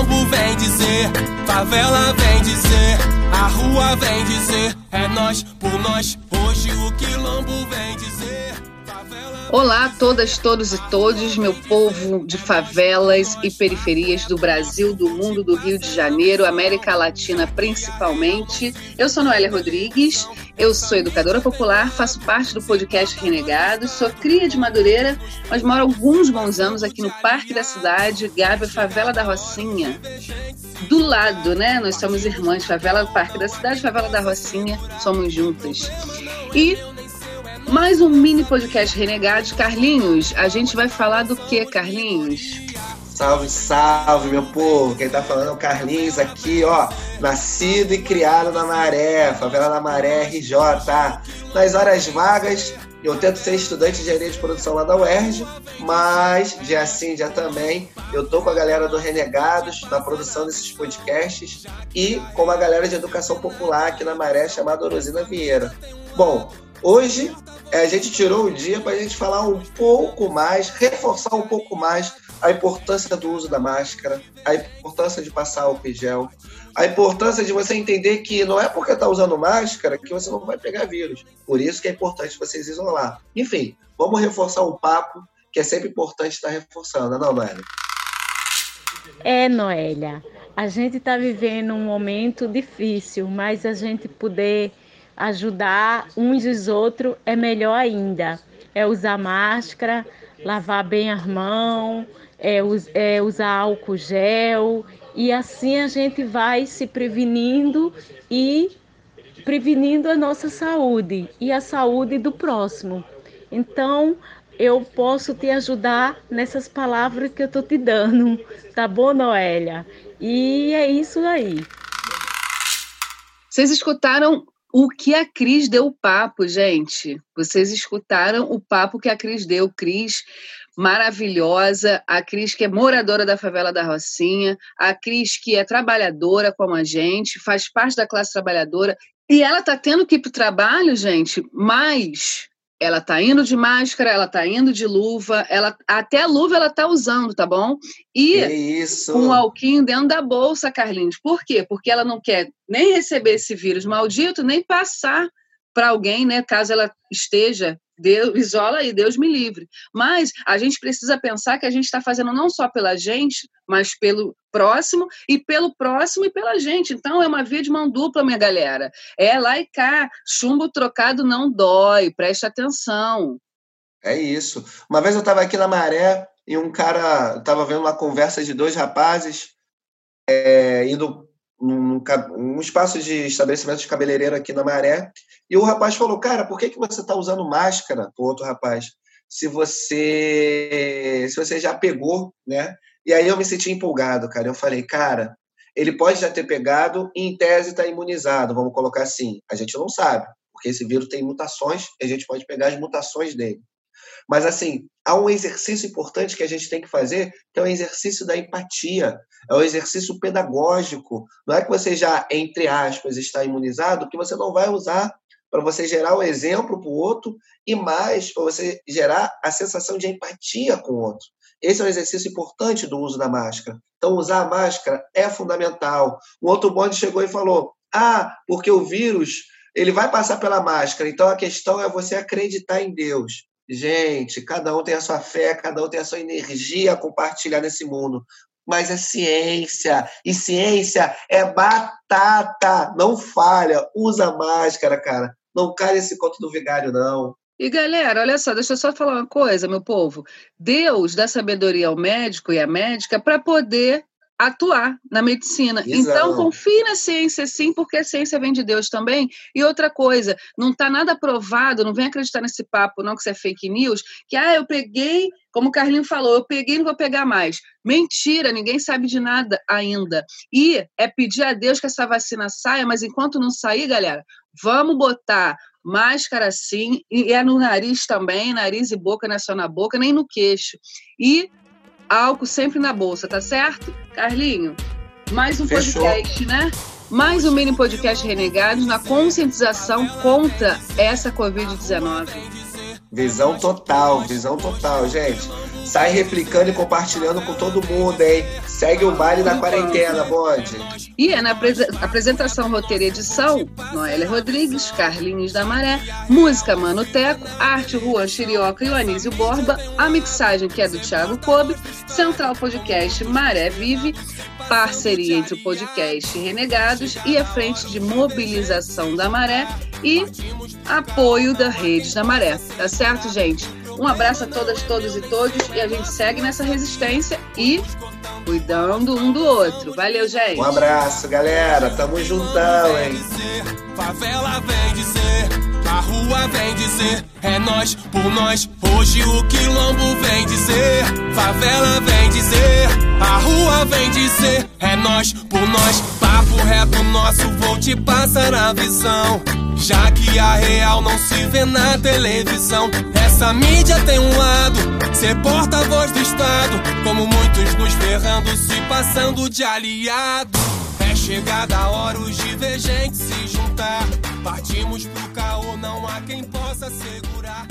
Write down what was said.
quilombo vem dizer, favela vem dizer, a rua vem dizer, é nós por nós. Hoje o quilombo vem dizer. Olá a todas, todos e todos, meu povo de favelas e periferias do Brasil, do mundo, do Rio de Janeiro, América Latina principalmente. Eu sou Noélia Rodrigues, eu sou educadora popular, faço parte do podcast Renegados, sou cria de Madureira, mas moro alguns bons anos aqui no Parque da Cidade, Gávea, Favela da Rocinha. Do lado, né? Nós somos irmãs, Favela do Parque da Cidade, Favela da Rocinha, somos juntas. E mais um mini podcast Renegados. Carlinhos, a gente vai falar do que, Carlinhos? Salve, salve, meu povo! Quem tá falando é o Carlinhos aqui, ó. Nascido e criado na Maré, favela da Maré, RJ. Nas horas vagas, eu tento ser estudante de engenharia de produção lá da UERJ, mas dia sim, dia também, eu tô com a galera do Renegados na produção desses podcasts e com a galera de educação popular aqui na Maré, chamada Orosina Vieira. Bom, Hoje a gente tirou o dia para a gente falar um pouco mais, reforçar um pouco mais a importância do uso da máscara, a importância de passar álcool em gel, a importância de você entender que não é porque está usando máscara que você não vai pegar vírus. Por isso que é importante vocês isolar. Enfim, vamos reforçar um papo que é sempre importante estar reforçando, não, Noélia? É, Noélia. A gente está vivendo um momento difícil, mas a gente poder ajudar uns os outros é melhor ainda. É usar máscara, lavar bem as mãos, é, é usar álcool gel e assim a gente vai se prevenindo e prevenindo a nossa saúde e a saúde do próximo. Então, eu posso te ajudar nessas palavras que eu tô te dando, tá bom, Noélia? E é isso aí. Vocês escutaram o que a Cris deu o papo, gente. Vocês escutaram o papo que a Cris deu. Cris, maravilhosa. A Cris, que é moradora da favela da Rocinha. A Cris, que é trabalhadora como a gente, faz parte da classe trabalhadora. E ela está tendo que ir para o trabalho, gente, mas ela tá indo de máscara, ela tá indo de luva, ela até a luva ela tá usando, tá bom? E isso. um alquinho dentro da bolsa, Carlinhos. Por quê? Porque ela não quer nem receber esse vírus maldito, nem passar para alguém, né, caso ela esteja Deus isola e Deus me livre. Mas a gente precisa pensar que a gente está fazendo não só pela gente, mas pelo próximo e pelo próximo e pela gente. Então é uma via de mão dupla, minha galera. É lá e cá. Chumbo trocado não dói. Preste atenção. É isso. Uma vez eu estava aqui na Maré e um cara estava vendo uma conversa de dois rapazes é, indo num, num, espaço de estabelecimento de cabeleireiro aqui na Maré. E o rapaz falou: Cara, por que, que você está usando máscara? O outro rapaz, se você se você já pegou, né? E aí eu me senti empolgado, cara. Eu falei: Cara, ele pode já ter pegado e, em tese, está imunizado. Vamos colocar assim. A gente não sabe, porque esse vírus tem mutações e a gente pode pegar as mutações dele. Mas, assim, há um exercício importante que a gente tem que fazer, que é o exercício da empatia, é o exercício pedagógico. Não é que você já, entre aspas, está imunizado, que você não vai usar para você gerar o um exemplo para o outro e mais para você gerar a sensação de empatia com o outro. Esse é um exercício importante do uso da máscara. Então, usar a máscara é fundamental. Um outro bonde chegou e falou: ah, porque o vírus ele vai passar pela máscara, então a questão é você acreditar em Deus. Gente, cada um tem a sua fé, cada um tem a sua energia a compartilhar nesse mundo. Mas é ciência, e ciência é batata, não falha. Usa máscara, cara. Não cai nesse conto do vigário, não. E galera, olha só, deixa eu só falar uma coisa, meu povo. Deus dá sabedoria ao médico e à médica para poder atuar na medicina. Exato. Então, confie na ciência, sim, porque a ciência vem de Deus também. E outra coisa, não está nada provado, não vem acreditar nesse papo, não, que isso é fake news, que, ah, eu peguei, como o Carlinho falou, eu peguei e não vou pegar mais. Mentira, ninguém sabe de nada ainda. E é pedir a Deus que essa vacina saia, mas enquanto não sair, galera, vamos botar máscara sim, e é no nariz também, nariz e boca, não é só na boca, nem no queixo. E álcool sempre na bolsa, tá certo? Carlinho, mais um Fechou. podcast, né? Mais um mini podcast Renegados na conscientização contra essa Covid-19. Visão total, visão total, gente. Sai replicando e compartilhando com todo mundo, hein? Segue o baile da quarentena, bonde. E é na apresentação, roteiro e edição, Noélia Rodrigues, Carlinhos da Maré, música Mano Teco, arte Juan Chirioca e Anísio Borba, a mixagem que é do Thiago Kobe, Central Podcast Maré Vive, parceria entre o podcast Renegados e a Frente de Mobilização da Maré e apoio da Redes da Maré. Tá certo, gente? Um abraço a todas, todos e todos e a gente segue nessa resistência e cuidando um do outro. Valeu, gente. Um abraço, galera. Tamo juntão, hein? Favela vem dizer, a rua vem dizer, é nós por nós. Hoje o quilombo vem dizer, favela vem dizer, a rua vem dizer, é nós por nós. Papo reto nosso, vou te passar a visão. Já que a real não se vê na televisão, essa mídia tem um lado, ser porta-voz do Estado, como muitos nos ferrando, se passando de aliado. É chegada a hora os divergentes se juntar. Partimos pro caô, não há quem possa segurar.